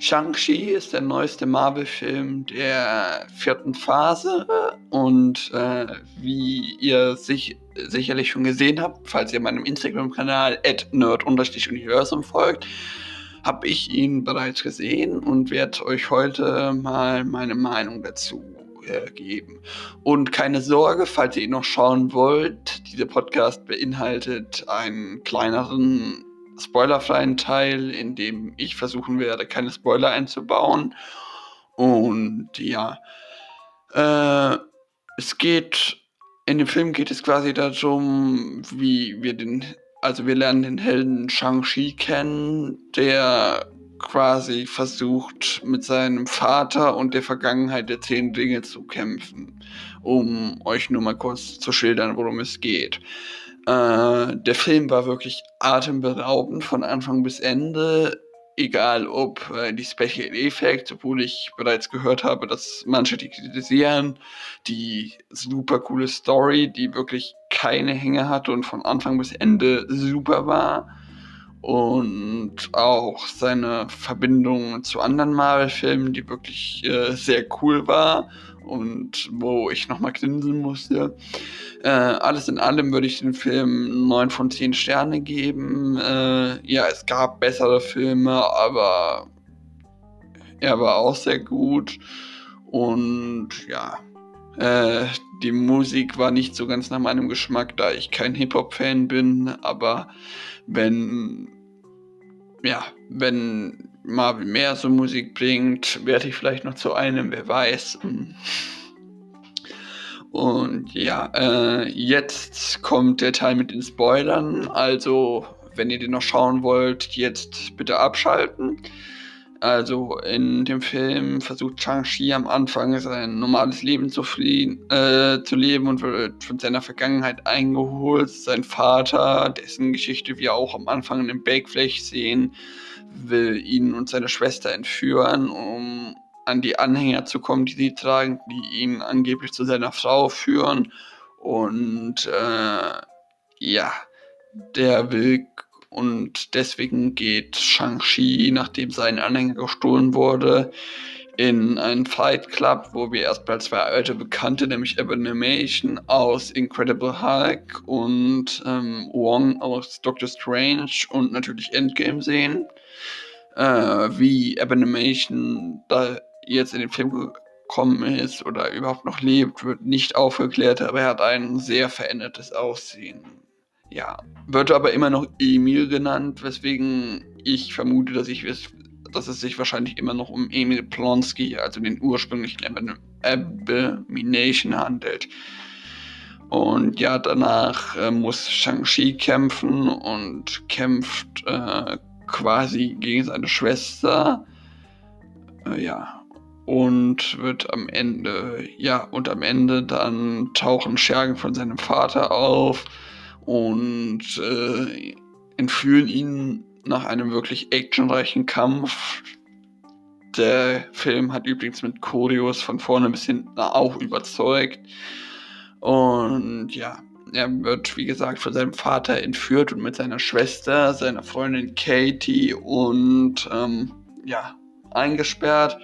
Shang-Chi ist der neueste Marvel-Film der vierten Phase und äh, wie ihr sich sicherlich schon gesehen habt, falls ihr meinem Instagram-Kanal nerd-universum folgt, habe ich ihn bereits gesehen und werde euch heute mal meine Meinung dazu äh, geben. Und keine Sorge, falls ihr ihn noch schauen wollt, dieser Podcast beinhaltet einen kleineren spoilerfreien Teil, in dem ich versuchen werde, keine Spoiler einzubauen. Und ja, äh, es geht, in dem Film geht es quasi darum, wie wir den, also wir lernen den Helden Shang-Chi kennen, der quasi versucht, mit seinem Vater und der Vergangenheit der zehn Dinge zu kämpfen, um euch nur mal kurz zu schildern, worum es geht. Äh, der Film war wirklich atemberaubend von Anfang bis Ende. Egal ob äh, die Special Effects, obwohl ich bereits gehört habe, dass manche die kritisieren, die super coole Story, die wirklich keine Hänge hatte und von Anfang bis Ende super war und auch seine Verbindung zu anderen Marvel-Filmen, die wirklich äh, sehr cool war und wo ich nochmal grinsen musste. Äh, alles in allem würde ich den Film 9 von 10 Sterne geben. Äh, ja, es gab bessere Filme, aber er war auch sehr gut. Und ja, äh, die Musik war nicht so ganz nach meinem Geschmack, da ich kein Hip-Hop-Fan bin, aber wenn, ja, wenn Marvel mehr so Musik bringt, werde ich vielleicht noch zu einem, wer weiß. Und ja, äh, jetzt kommt der Teil mit den Spoilern. Also, wenn ihr den noch schauen wollt, jetzt bitte abschalten. Also in dem Film versucht Shang-Chi am Anfang sein normales Leben zu, fliehen, äh, zu leben und wird von seiner Vergangenheit eingeholt. Sein Vater, dessen Geschichte wir auch am Anfang dem Backflash sehen, will ihn und seine Schwester entführen, um an die Anhänger zu kommen, die sie tragen, die ihn angeblich zu seiner Frau führen. Und äh, ja, der will und deswegen geht Shang-Chi, nachdem sein Anhänger gestohlen wurde, in einen Fight Club, wo wir erstmal zwei alte Bekannte, nämlich Abomination aus Incredible Hulk und ähm, Wong aus Doctor Strange und natürlich Endgame sehen. Äh, wie Abomination da jetzt in den Film gekommen ist oder überhaupt noch lebt, wird nicht aufgeklärt, aber er hat ein sehr verändertes Aussehen. Ja, wird aber immer noch Emil genannt, weswegen ich vermute, dass, ich, dass es sich wahrscheinlich immer noch um Emil Plonsky, also den ursprünglichen Abomination handelt. Und ja, danach äh, muss Shang-Chi kämpfen und kämpft äh, quasi gegen seine Schwester. Äh, ja. Und wird am Ende, ja, und am Ende dann tauchen Schergen von seinem Vater auf und äh, entführen ihn nach einem wirklich actionreichen Kampf. Der Film hat übrigens mit Choreos von vorne bis hinten auch überzeugt. Und ja, er wird, wie gesagt, von seinem Vater entführt und mit seiner Schwester, seiner Freundin Katie und ähm, ja, eingesperrt.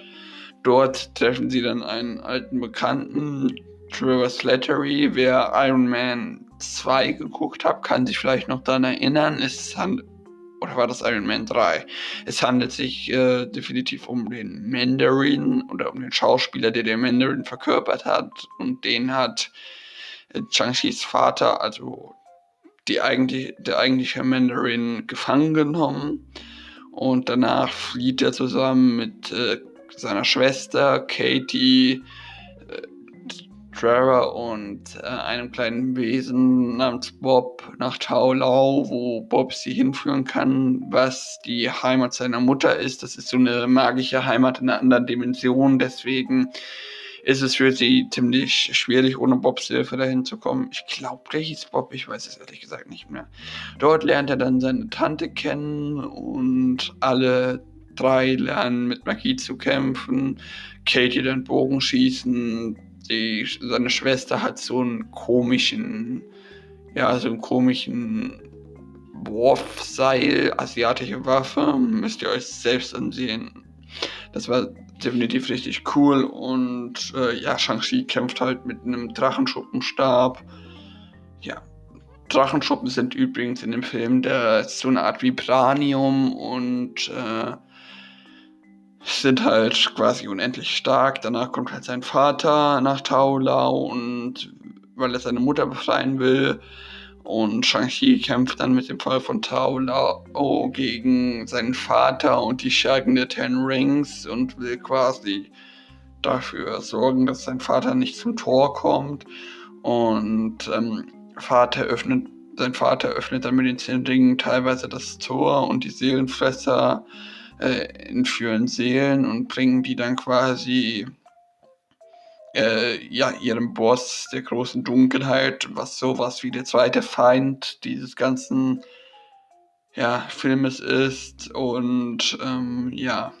Dort treffen sie dann einen alten Bekannten, Trevor Slattery. Wer Iron Man 2 geguckt habe, kann sich vielleicht noch daran erinnern. Es handelt, oder war das Iron Man 3? Es handelt sich äh, definitiv um den Mandarin oder um den Schauspieler, der den Mandarin verkörpert hat. Und den hat äh, Chang-Chis Vater, also die eigentlich, der eigentliche Mandarin, gefangen genommen. Und danach flieht er zusammen mit äh, seiner Schwester Katie Trevor und äh, einem kleinen Wesen namens Bob nach Taulau, wo Bob sie hinführen kann, was die Heimat seiner Mutter ist. Das ist so eine magische Heimat in einer anderen Dimension. Deswegen ist es für sie ziemlich schwierig, ohne Bobs Hilfe dahin zu kommen. Ich glaube, der hieß Bob, ich weiß es ehrlich gesagt nicht mehr. Dort lernt er dann seine Tante kennen und alle drei lernen mit Magie zu kämpfen. Katie dann Bogenschießen, die, seine Schwester hat so einen komischen, ja, so einen komischen Wurfseil, asiatische Waffe, müsst ihr euch selbst ansehen. Das war definitiv richtig cool und äh, ja, Shang-Chi kämpft halt mit einem Drachenschuppenstab. Ja, Drachenschuppen sind übrigens in dem Film der so eine Art Vibranium und äh, sind halt quasi unendlich stark. Danach kommt halt sein Vater nach Taulau und weil er seine Mutter befreien will. Und Shang-Chi kämpft dann mit dem Fall von Tao Lao gegen seinen Vater und die Schergen der Ten Rings und will quasi dafür sorgen, dass sein Vater nicht zum Tor kommt. Und ähm, Vater öffnet, sein Vater öffnet dann mit den Zehn Ringen teilweise das Tor und die Seelenfresser äh, entführen Seelen und bringen die dann quasi äh, ja, ihrem Boss der großen Dunkelheit, was sowas wie der zweite Feind dieses ganzen ja, Filmes ist. Und ähm, ja,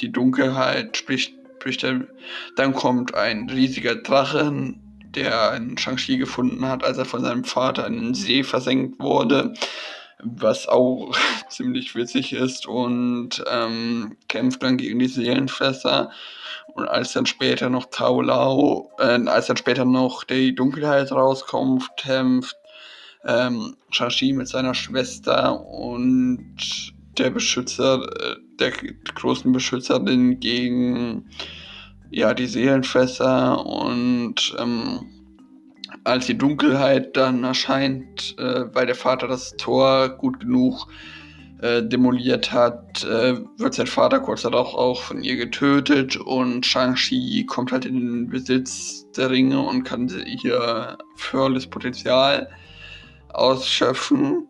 die Dunkelheit spricht, spricht dann, dann kommt ein riesiger Drachen, der einen Shang-Chi gefunden hat, als er von seinem Vater in den See versenkt wurde was auch ziemlich witzig ist und ähm, kämpft dann gegen die Seelenfresser. Und als dann später noch Taulau, äh, als dann später noch die Dunkelheit rauskommt, kämpft ähm, Shashi mit seiner Schwester und der Beschützer, äh, der großen Beschützerin gegen ja, die Seelenfässer und ähm, als die Dunkelheit dann erscheint, äh, weil der Vater das Tor gut genug äh, demoliert hat, äh, wird sein Vater kurz darauf auch von ihr getötet und Shang-Chi kommt halt in den Besitz der Ringe und kann ihr volles Potenzial ausschöpfen.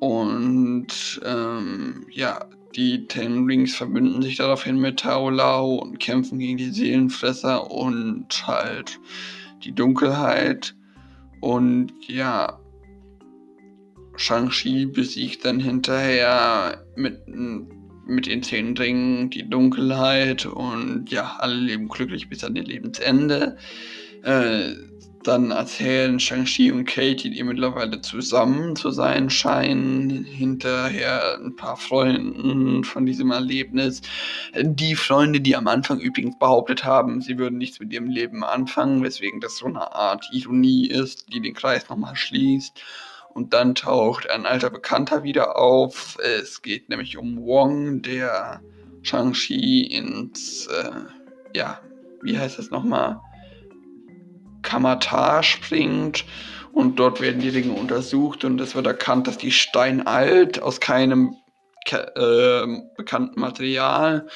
Und ähm, ja, die Ten Rings verbünden sich daraufhin mit Tao Lao und kämpfen gegen die Seelenfresser und halt die Dunkelheit. Und ja, Shang-Chi besiegt dann hinterher mit, mit den zehn Ringen die Dunkelheit und ja, alle leben glücklich bis an ihr Lebensende. Äh, dann erzählen Shang-Chi und Katie, die mittlerweile zusammen zu sein scheinen, hinterher ein paar Freunden von diesem Erlebnis. Die Freunde, die am Anfang übrigens behauptet haben, sie würden nichts mit ihrem Leben anfangen, weswegen das so eine Art Ironie ist, die den Kreis nochmal schließt. Und dann taucht ein alter Bekannter wieder auf. Es geht nämlich um Wong, der Shang-Chi ins, äh, ja, wie heißt das nochmal? Kamatar springt und dort werden die Dinge untersucht und es wird erkannt, dass die steinalt aus keinem äh, bekannten Material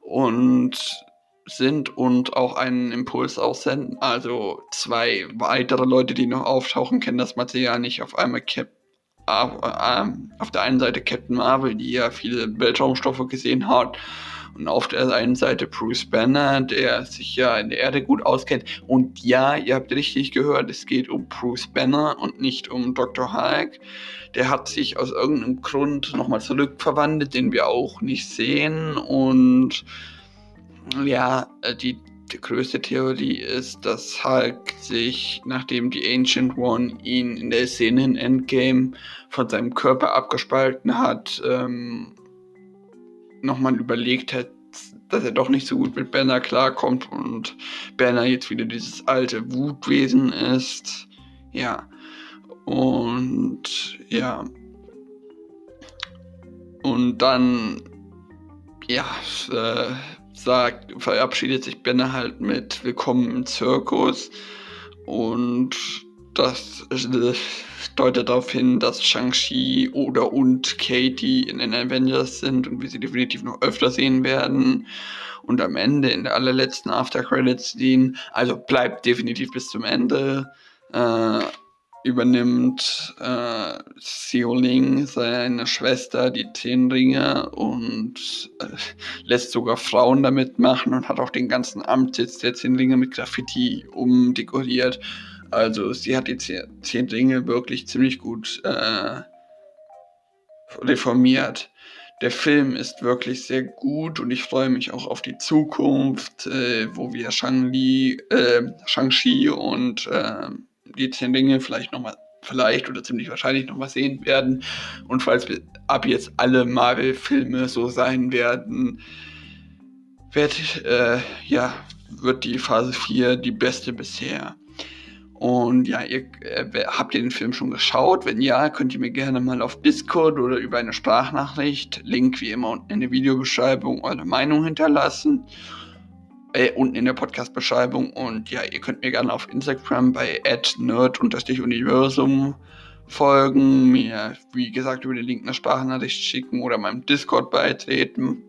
und sind und auch einen Impuls aussenden. Also zwei weitere Leute, die noch auftauchen, kennen das Material nicht. Auf einmal Cap äh, auf der einen Seite Captain Marvel, die ja viele Weltraumstoffe gesehen hat. Und auf der einen Seite Bruce Banner, der sich ja in der Erde gut auskennt. Und ja, ihr habt richtig gehört, es geht um Bruce Banner und nicht um Dr. Hulk. Der hat sich aus irgendeinem Grund nochmal zurückverwandelt, den wir auch nicht sehen. Und ja, äh, die, die größte Theorie ist, dass Hulk sich, nachdem die Ancient One ihn in der Szene in Endgame von seinem Körper abgespalten hat, ähm, nochmal überlegt hat, dass er doch nicht so gut mit Banner klarkommt und Banner jetzt wieder dieses alte Wutwesen ist. Ja. Und ja. Und dann, ja, äh, sagt, verabschiedet sich Benne halt mit Willkommen im Zirkus. Und das deutet darauf hin, dass Shang-Chi oder und Katie in den Avengers sind und wir sie definitiv noch öfter sehen werden. Und am Ende, in der allerletzten After-Credits-Scene, also bleibt definitiv bis zum Ende, äh, übernimmt äh, Xiaoling seine Schwester die zehn Ringe und äh, lässt sogar Frauen damit machen und hat auch den ganzen Amtssitz der zehn Ringe mit Graffiti umdekoriert. Also sie hat die zehn Ringe wirklich ziemlich gut äh, reformiert. Der Film ist wirklich sehr gut und ich freue mich auch auf die Zukunft, äh, wo wir Shang-Li, äh, Shang-Chi und äh, die zehn Dinge vielleicht nochmal, vielleicht oder ziemlich wahrscheinlich nochmal sehen werden. Und falls wir ab jetzt alle Marvel-Filme so sein werden, wird, äh, ja, wird die Phase 4 die beste bisher. Und ja, ihr äh, habt ihr den Film schon geschaut? Wenn ja, könnt ihr mir gerne mal auf Discord oder über eine Sprachnachricht, Link wie immer unten in der Videobeschreibung, eure Meinung hinterlassen. Äh, unten in der Podcast-Beschreibung. Und ja, ihr könnt mir gerne auf Instagram bei nerd-universum folgen, mir, wie gesagt, über den Link eine Sprachnachricht schicken oder meinem Discord beitreten.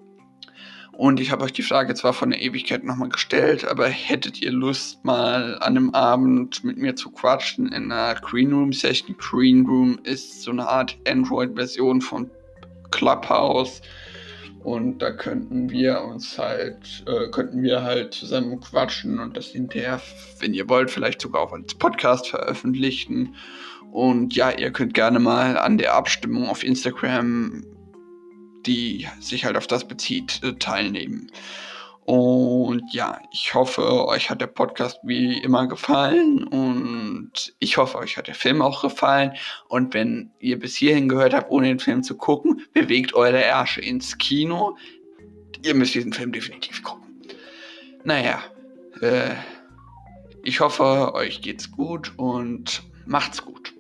Und ich habe euch die Frage zwar von der Ewigkeit nochmal gestellt, aber hättet ihr Lust, mal an einem Abend mit mir zu quatschen in einer Green Room Session? Green Room ist so eine Art Android-Version von Clubhouse. Und da könnten wir uns halt, äh, könnten wir halt zusammen quatschen und das hinterher, wenn ihr wollt, vielleicht sogar auch als Podcast veröffentlichen. Und ja, ihr könnt gerne mal an der Abstimmung auf Instagram die sich halt auf das bezieht, äh, teilnehmen. Und ja, ich hoffe, euch hat der Podcast wie immer gefallen und ich hoffe, euch hat der Film auch gefallen. Und wenn ihr bis hierhin gehört habt, ohne den Film zu gucken, bewegt eure Ärsche ins Kino. Ihr müsst diesen Film definitiv gucken. Naja, äh, ich hoffe, euch geht's gut und macht's gut.